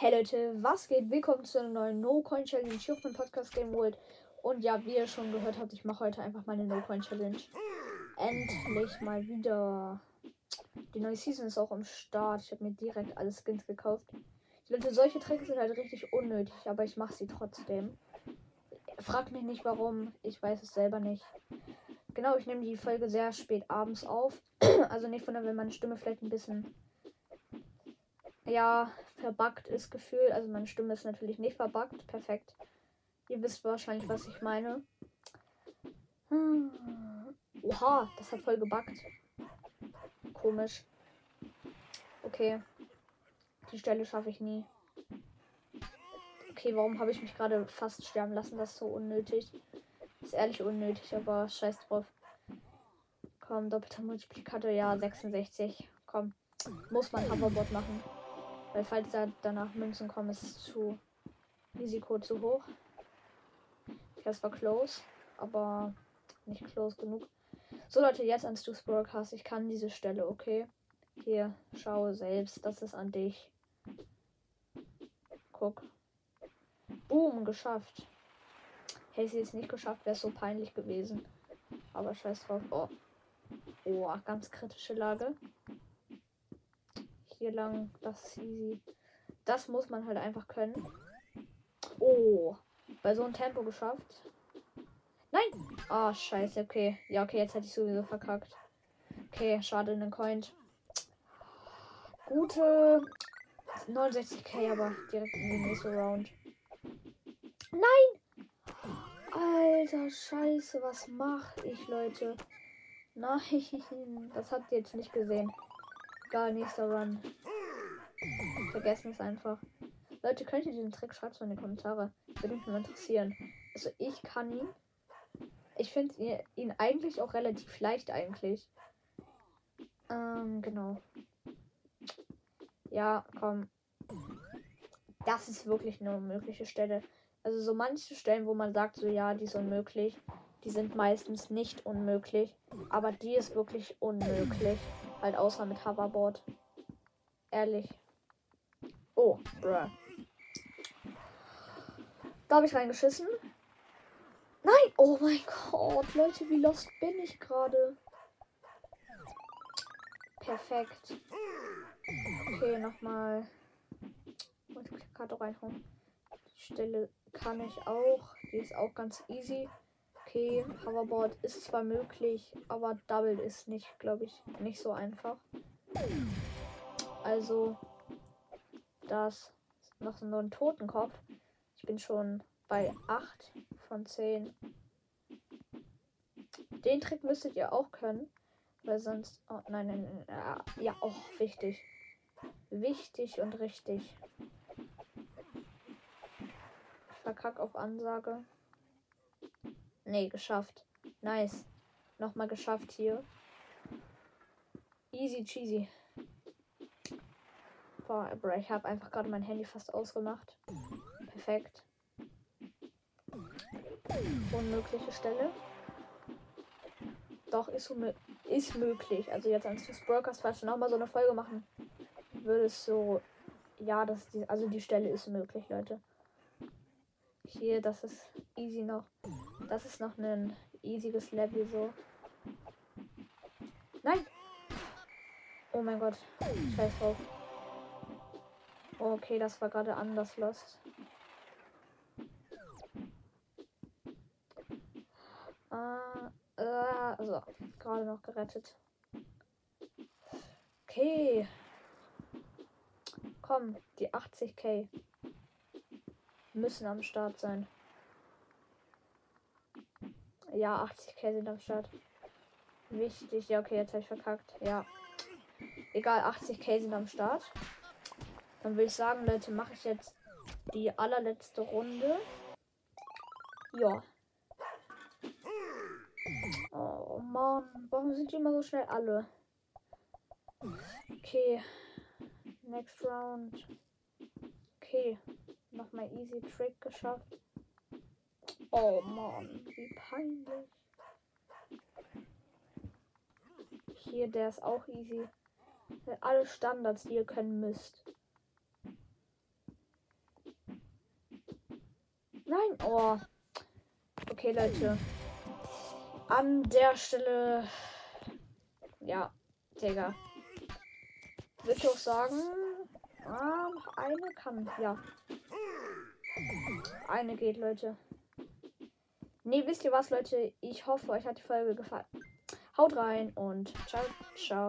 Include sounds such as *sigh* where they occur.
Hey Leute, was geht? Willkommen zu einer neuen No-Coin Challenge hier auf meinem Podcast Game World. Und ja, wie ihr schon gehört habt, ich mache heute einfach meine No-Coin Challenge. Endlich mal wieder. Die neue Season ist auch am Start. Ich habe mir direkt alle Skins gekauft. Leute, solche Tricks sind halt richtig unnötig, aber ich mache sie trotzdem. Fragt mich nicht warum, ich weiß es selber nicht. Genau, ich nehme die Folge sehr spät abends auf. *clears throat* also nicht wundern, wenn meine Stimme vielleicht ein bisschen ja, verbuggt ist gefühlt. Also meine Stimme ist natürlich nicht verbuggt. Perfekt. Ihr wisst wahrscheinlich, was ich meine. Hm. Oha, das hat voll gebuggt. Komisch. Okay. Die Stelle schaffe ich nie. Okay, warum habe ich mich gerade fast sterben lassen? Das ist so unnötig. Ist ehrlich unnötig, aber scheiß drauf. Komm, doppelter Multiplikator, ja, 66. Komm, muss man Hoverboard machen. Weil falls da danach Münzen kommen, ist es zu Risiko zu hoch. Das war close, aber nicht close genug. So Leute, jetzt ans Stu's Broadcast. Ich kann diese Stelle, okay? Hier, schaue selbst. Das ist an dich. Guck. Boom, geschafft. Hätte sie es nicht geschafft, wäre es so peinlich gewesen. Aber scheiß drauf. Oh. Oh, ganz kritische Lage hier lang. Das ist easy. Das muss man halt einfach können. Oh, bei so einem Tempo geschafft. Nein! Ah, oh, scheiße, okay. Ja, okay, jetzt hätte ich sowieso verkackt. Okay, schade, in den Coin. Gute 69k, aber direkt in die nächste Round. Nein! Alter, scheiße, was mache ich, Leute? Nein, *laughs* das habt ihr jetzt nicht gesehen. Egal, nächster Run. Vergessen es einfach. Leute, könnt ihr diesen Trick? Schreibt in die Kommentare. Würde mich mal interessieren. Also ich kann ihn. Ich finde ihn eigentlich auch relativ leicht eigentlich. Ähm, genau. Ja, komm. Das ist wirklich eine unmögliche Stelle. Also so manche Stellen, wo man sagt, so ja, die sind unmöglich, die sind meistens nicht unmöglich. Aber die ist wirklich unmöglich. Halt außer mit Hoverboard. Ehrlich. Oh, bruh. Da habe ich reingeschissen. Nein! Oh mein Gott, Leute, wie lost bin ich gerade? Perfekt. Okay, nochmal Multiplikator reinholen. Die Stelle kann ich auch. Die ist auch ganz easy. Okay, Hoverboard ist zwar möglich, aber Double ist nicht, glaube ich, nicht so einfach. Also, das ist noch so ein Totenkopf. Ich bin schon bei 8 von 10. Den Trick müsstet ihr auch können. Weil sonst. Oh, nein, nein, nein. Ja, ja auch wichtig. Wichtig und richtig. Ich verkack auf Ansage. Nee, geschafft. Nice. Nochmal geschafft hier. Easy cheesy. Boah, ich habe einfach gerade mein Handy fast ausgemacht. Perfekt. Unmögliche Stelle. Doch, ist, ist möglich. Also jetzt ans Broadcast, falls wir nochmal so eine Folge machen, würde es so. Ja, das die, also die Stelle ist möglich, Leute. Hier, das ist easy noch. Das ist noch ein easiges Level so. Nein! Oh mein Gott. Scheiß drauf. Okay, das war gerade anders lost. Ah, äh, also, gerade noch gerettet. Okay. Komm, die 80k müssen am Start sein. Ja, 80k sind am Start. Wichtig. Ja, okay, jetzt habe ich verkackt. Ja. Egal, 80k sind am Start. Dann würde ich sagen, Leute, mache ich jetzt die allerletzte Runde. Ja. Oh Mann, warum sind die immer so schnell alle? Okay. Next round. Okay. Nochmal easy Trick geschafft. Oh Mann, wie peinlich. Hier, der ist auch easy. Alle Standards, die ihr können müsst. Nein. Oh. Okay, Leute. An der Stelle. Ja, Digga. Würde ich auch sagen. Ah, eine kann. Ja. Eine geht, Leute. Nee, wisst ihr was, Leute? Ich hoffe, euch hat die Folge gefallen. Haut rein und ciao, ciao.